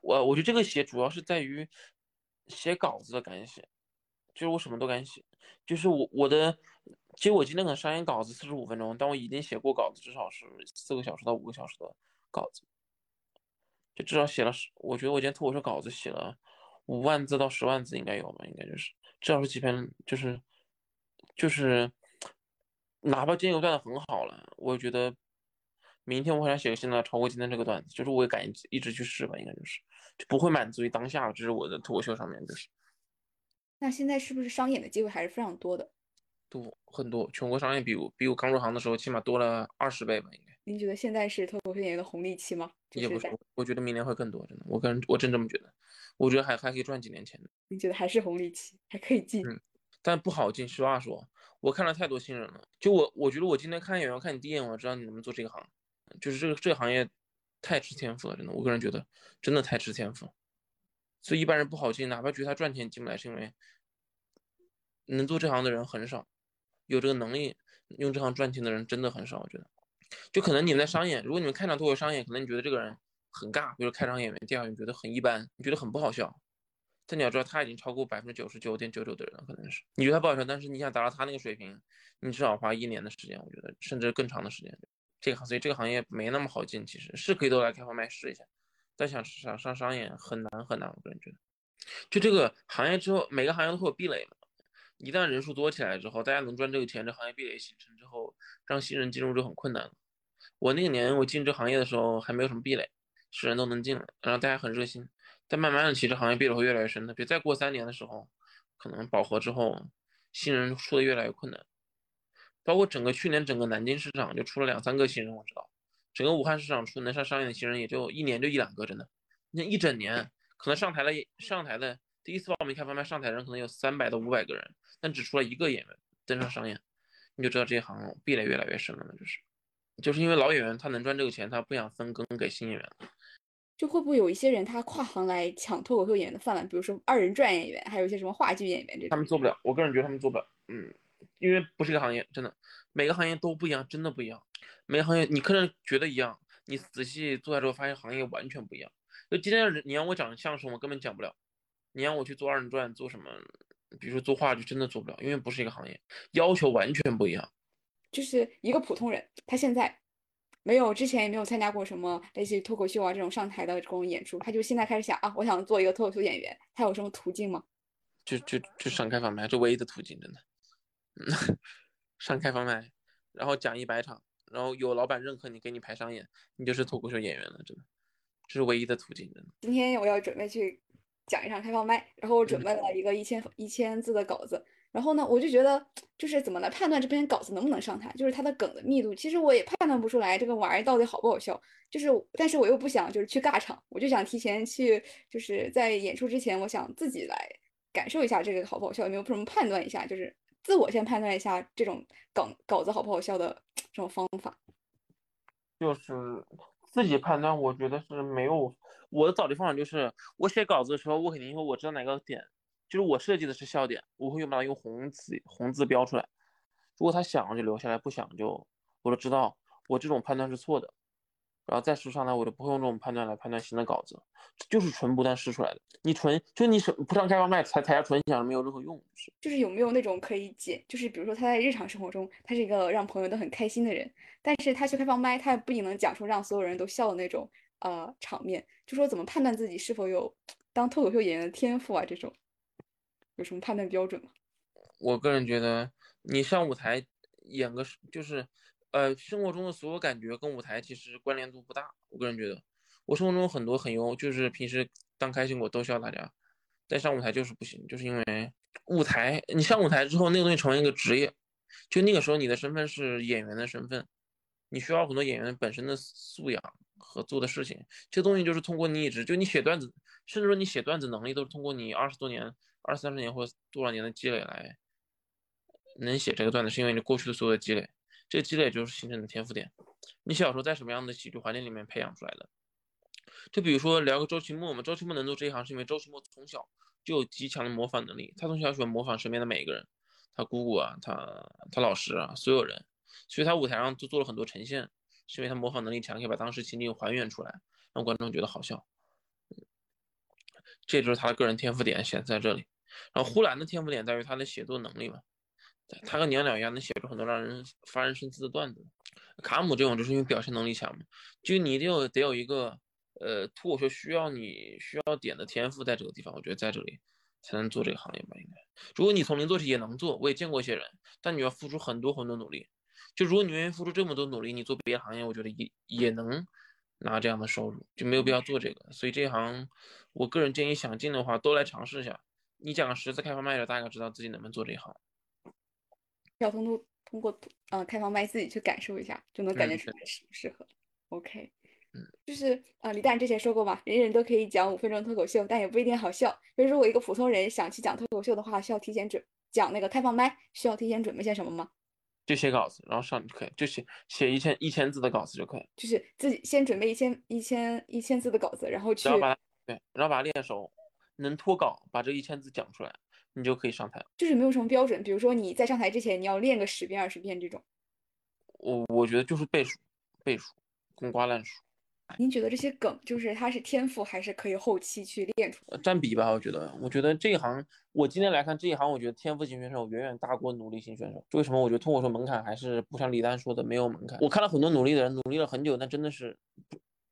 F: 我我觉得这个写主要是在于写稿子的敢写，就是我什么都敢写，就是我我的，其实我今天可能上演稿子四十五分钟，但我已经写过稿子至少是四个小时到五个小时的稿子，就至少写了十，我觉得我今天脱口秀稿子写了五万字到十万字应该有吧，应该就是。至少是几篇，就是就是，哪怕今天有段子很好了，我觉得明天我还想写个新的超过今天这个段子，就是我也敢一直去试吧，应该就是就不会满足于当下，这是我的脱口秀上面就是。
G: 那现在是不是商演的机会还是非常多的？
F: 多很多，全国商演比我比我刚入行的时候起码多了二十倍吧，应该。
G: 您觉得现在是脱口秀演员的红利期吗？
F: 也不是，我觉得明年会更多，真的，我个人我真这么觉得。我觉得还还可以赚几年钱。
G: 你觉得还是红利期，还可以进？
F: 嗯，但不好进。实话说，我看了太多新人了。就我，我觉得我今天看演员看你第一眼，我知道你能不能做这个行。就是这个这个行业太吃天赋了，真的。我个人觉得真的太吃天赋。所以一般人不好进，哪怕觉得他赚钱进不来，是因为能做这行的人很少，有这个能力用这行赚钱的人真的很少。我觉得，就可能你们在商演，如果你们看场脱口商演，可能你觉得这个人。很尬，比如开场演员，第二你觉得很一般，你觉得很不好笑，但你要知道，他已经超过百分之九十九点九九的人了，可能是。你觉得他不好笑，但是你想达到他那个水平，你至少花一年的时间，我觉得，甚至更长的时间。这个行，所以这个行业没那么好进，其实是可以都来开放麦试一下，但想想上商演很难很难，我个人觉得。就这个行业之后，每个行业都会有壁垒嘛。一旦人数多起来之后，大家能赚这个钱，这行业壁垒形成之后，让新人进入就很困难了。我那个年我进这行业的时候还没有什么壁垒，是人都能进来，然后大家很热心。但慢慢的，其实行业壁垒会越来越深的。别再过三年的时候，可能饱和之后，新人出的越来越困难。包括整个去年整个南京市场就出了两三个新人，我知道。整个武汉市场出能上商演的新人也就一年就一两个，真的。你一整年，可能上台了上台的第一次报名开放麦上台的人可能有三百到五百个人。但只出了一个演员登上商演，你就知道这一行壁垒越来越深了。就是，就是因为老演员他能赚这个钱，他不想分羹给新演员。
G: 就会不会有一些人他跨行来抢脱口秀演员的饭碗？比如说二人转演员，还有一些什么话剧演员这种。
F: 他们做不了，我个人觉得他们做不了。嗯，因为不是一个行业，真的，每个行业都不一样，真的不一样。每个行业你可能觉得一样，你仔细做下之后发现行业完全不一样。就今天你让我讲相声，我根本讲不了。你让我去做二人转，做什么？比如说做话剧真的做不了，因为不是一个行业，要求完全不一样。
G: 就是一个普通人，他现在没有之前也没有参加过什么类似于脱口秀啊这种上台的这种演出，他就现在开始想啊，我想做一个脱口秀演员，他有什么途径吗？
F: 就就就上开放麦，这唯一的途径，真的。嗯，上开放麦，然后讲一百场，然后有老板认可你，给你排商演，你就是脱口秀演员了，真的，这是唯一的途径，真的。
G: 今天我要准备去。讲一场开放麦，然后我准备了一个一千一千字的稿子，然后呢，我就觉得就是怎么来判断这篇稿子能不能上台，就是它的梗的密度，其实我也判断不出来这个玩意儿到底好不好笑，就是，但是我又不想就是去尬场，我就想提前去，就是在演出之前，我想自己来感受一下这个好不好笑，有没有什么判断一下，就是自我先判断一下这种梗稿子好不好笑的这种方法，
F: 就是。自己判断，我觉得是没有。我的找题方法就是，我写稿子的时候，我肯定因为我知道哪个点，就是我设计的是笑点，我会用把它用红字红字标出来。如果他想就留下来，不想就我就知道我这种判断是错的。然后再试上来，我就不会用这种判断来判断新的稿子，就是纯不断试出来的。你纯就你是不上开放麦才才下纯享没有任何用，是
G: 就是有没有那种可以解？就是比如说他在日常生活中，他是一个让朋友都很开心的人，但是他去开放麦，他也不仅能讲出让所有人都笑的那种呃场面，就说怎么判断自己是否有当脱口秀演员的天赋啊？这种有什么判断标准吗？
F: 我个人觉得，你上舞台演个就是。呃，生活中的所有感觉跟舞台其实关联度不大。我个人觉得，我生活中很多很优，就是平时当开心果逗笑大家，但上舞台就是不行，就是因为舞台，你上舞台之后，那个东西成为一个职业，就那个时候你的身份是演员的身份，你需要很多演员本身的素养和做的事情。这东西就是通过你一直就你写段子，甚至说你写段子能力都是通过你二十多年、二三十年或多少年的积累来能写这个段子，是因为你过去的所有的积累。这个积累就是形成的天赋点。你小时候在什么样的喜剧环境里面培养出来的？就比如说聊个周奇墨嘛，周奇墨能做这一行是因为周奇墨从小就有极强的模仿能力。他从小喜欢模仿身边的每一个人，他姑姑啊，他他老师啊，所有人。所以他舞台上就做了很多呈现，是因为他模仿能力强，可以把当时情景还原出来，让观众觉得好笑。这就是他的个人天赋点显在这里。然后呼兰的天赋点在于他的写作能力嘛。他跟娘娘一样，能写出很多让人发人深思的段子。卡姆这种就是因为表现能力强嘛，就你一定有得有一个呃脱口秀需要你需要点的天赋在这个地方，我觉得在这里才能做这个行业吧。应该，如果你从零做起也能做，我也见过一些人，但你要付出很多很多努力。就如果你愿意付出这么多努力，你做别的行业，我觉得也也能拿这样的收入，就没有必要做这个。所以这一行，我个人建议想进的话都来尝试一下。你讲个十次开放麦的，大概知道自己能不能做这一行。
G: 要通过通过呃开放麦自己去感受一下，就能感觉出来适不适合。OK，
F: 嗯，
G: 就是呃李诞之前说过嘛，人人都可以讲五分钟脱口秀，但也不一定好笑。所以如果一个普通人想去讲脱口秀的话，需要提前准讲那个开放麦，需要提前准备些什么吗？
F: 就写稿子，然后上就可以，就写写一千一千字的稿子就可以。
G: 就是自己先准备一千一千一千字的稿子，然后去，
F: 然后把对，然后把它练熟，能脱稿，把这一千字讲出来。你就可以上台，
G: 就是没有什么标准。比如说你在上台之前，你要练个十遍、二十遍这种。
F: 我我觉得就是背书，背书，滚瓜烂熟。
G: 您觉得这些梗就是它是天赋，还是可以后期去练出？
F: 占比吧，我觉得，我觉得这一行，我今天来看这一行，我觉得天赋型选手远远大过努力型选手。为什么？我觉得脱口秀门槛还是不像李丹说的没有门槛。我看了很多努力的人，努力了很久，但真的是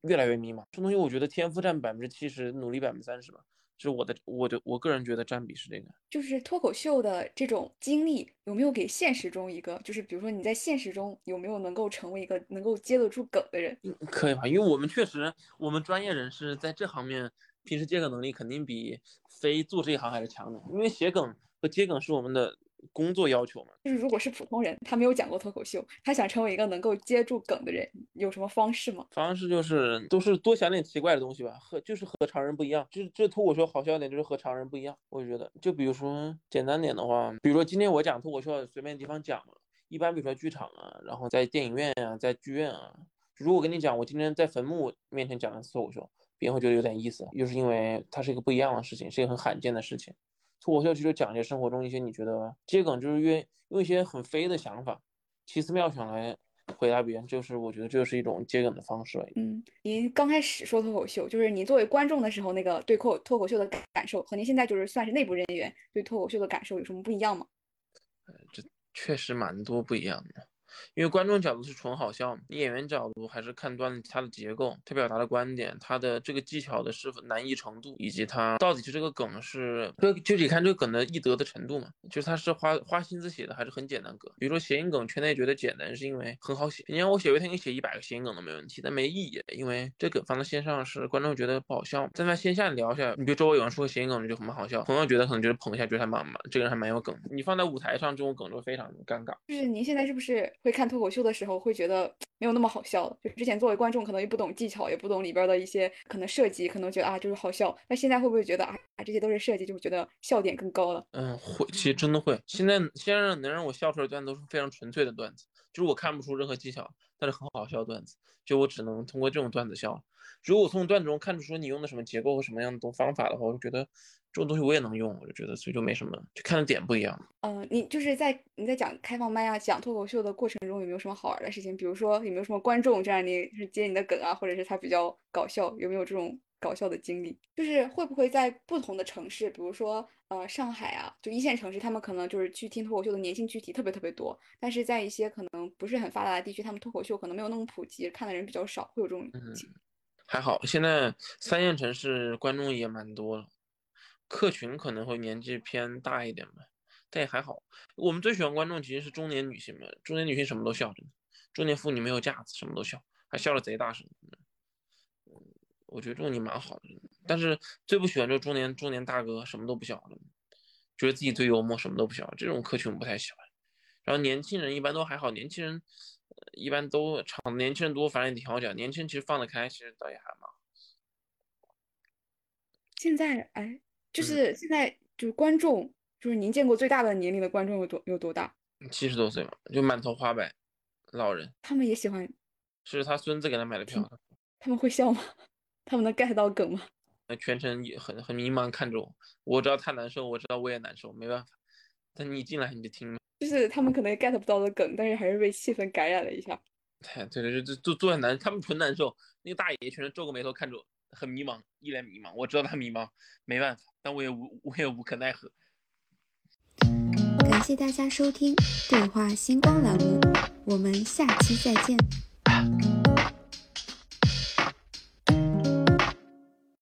F: 越来越迷茫。这东西我觉得天赋占百分之七十，努力百分之三十吧。是我的，我的，我个人觉得占比是这个，
G: 就是脱口秀的这种经历有没有给现实中一个，就是比如说你在现实中有没有能够成为一个能够接得住梗的人？
F: 可以吧？因为我们确实，我们专业人士在这方面平时接梗能力肯定比非做这一行还是强的，因为写梗和接梗是我们的。工作要求嘛，
G: 就是如果是普通人，他没有讲过脱口秀，他想成为一个能够接住梗的人，有什么方式吗？
F: 方式就是都是多想点奇怪的东西吧，和就是和常人不一样。就是这脱口秀好笑点，就是和常人不一样。我觉得，就比如说简单点的话，比如说今天我讲脱口秀，随便地方讲嘛。一般比如说剧场啊，然后在电影院啊，在剧院啊。如果跟你讲我今天在坟墓面前讲的脱口秀，别人会觉得有点意思，就是因为它是一个不一样的事情，是一个很罕见的事情。脱口秀其实讲一些生活中一些你觉得接梗，就是用用一些很飞的想法，奇思妙想来回答别人，就是我觉得这就是一种接梗的方式。
G: 嗯，您刚开始说脱口秀，就是您作为观众的时候，那个对脱脱口秀的感受，和您现在就是算是内部人员对脱口秀的感受有什么不一样吗？
F: 呃，这确实蛮多不一样的。因为观众角度是纯好笑嘛，你演员角度还是看段子它的结构、它表达的观点、它的这个技巧的是否难易程度，以及它到底是这个梗是就就得看这个梗的易得的程度嘛，就是他是花花心思写的还是很简单梗。比如说谐音梗，圈内觉得简单是因为很好写，你让我写一天给你写一百个谐音梗都没问题，但没意义，因为这梗放在线上是观众觉得不好笑。但在线下聊一下，你比如周围有人说个谐音梗就很好笑，朋友觉得可能觉得捧一下，觉得他蛮蛮这个人还蛮有梗。你放在舞台上，这种梗就非常尴尬。
G: 就是您现在是不是？会看脱口秀的时候会觉得没有那么好笑了，就之前作为观众可能也不懂技巧，也不懂里边的一些可能设计，可能觉得啊就是好笑。那现在会不会觉得啊这些都是设计，就觉得笑点更高了？
F: 嗯，会，其实真的会。现在现在能让我笑出来的段子都是非常纯粹的段子，就是我看不出任何技巧，但是很好笑的段子，就我只能通过这种段子笑。如果从段子中看出说你用的什么结构和什么样的方法的话，我就觉得。这种东西我也能用，我就觉得所以就没什么，就看的点不一样。
G: 嗯，你就是在你在讲开放麦啊、讲脱口秀的过程中，有没有什么好玩的事情？比如说有没有什么观众这样你是接你的梗啊，或者是他比较搞笑，有没有这种搞笑的经历？就是会不会在不同的城市，比如说呃上海啊，就一线城市，他们可能就是去听脱口秀的年轻群体特别特别多，但是在一些可能不是很发达的地区，他们脱口秀可能没有那么普及，看的人比较少，会有这种情
F: 还好，现在三线城市观众也蛮多了。客群可能会年纪偏大一点吧，但也还好。我们最喜欢观众其实是中年女性嘛，中年女性什么都笑，真的。中年妇女没有架子，什么都笑，还笑得贼大声。嗯，我觉得这种你蛮好的。但是最不喜欢就是中年中年大哥什么都不笑，觉得自己最幽默，什么都不笑，这种客群我不太喜欢。然后年轻人一般都还好，年轻人一般都场年轻人多，反正也挺好讲。年轻人其实放得开，其实倒也还蛮。
G: 现在哎。就是现在，就是观众，就是您见过最大的年龄的观众有多有多大？
F: 七十多岁嘛，就满头花白，老人。
G: 他们也喜欢，
F: 是他孙子给他买的票。
G: 他们会笑吗？他们能 get 到梗吗？
F: 那全程也很很迷茫看着我，我知道他难受，我知道我也难受，没办法。但你进来你就听。
G: 就是他们可能 get 不到的梗，但是还是被气氛感染了一下。
F: 对对对，就就坐在难，他们纯难受。那个大爷全程皱个眉头看着我。很迷茫，一脸迷茫。我知道他迷茫，没办法，但我也无我也无可奈何。
A: 感谢大家收听《对话星光》栏目，我们下期再见。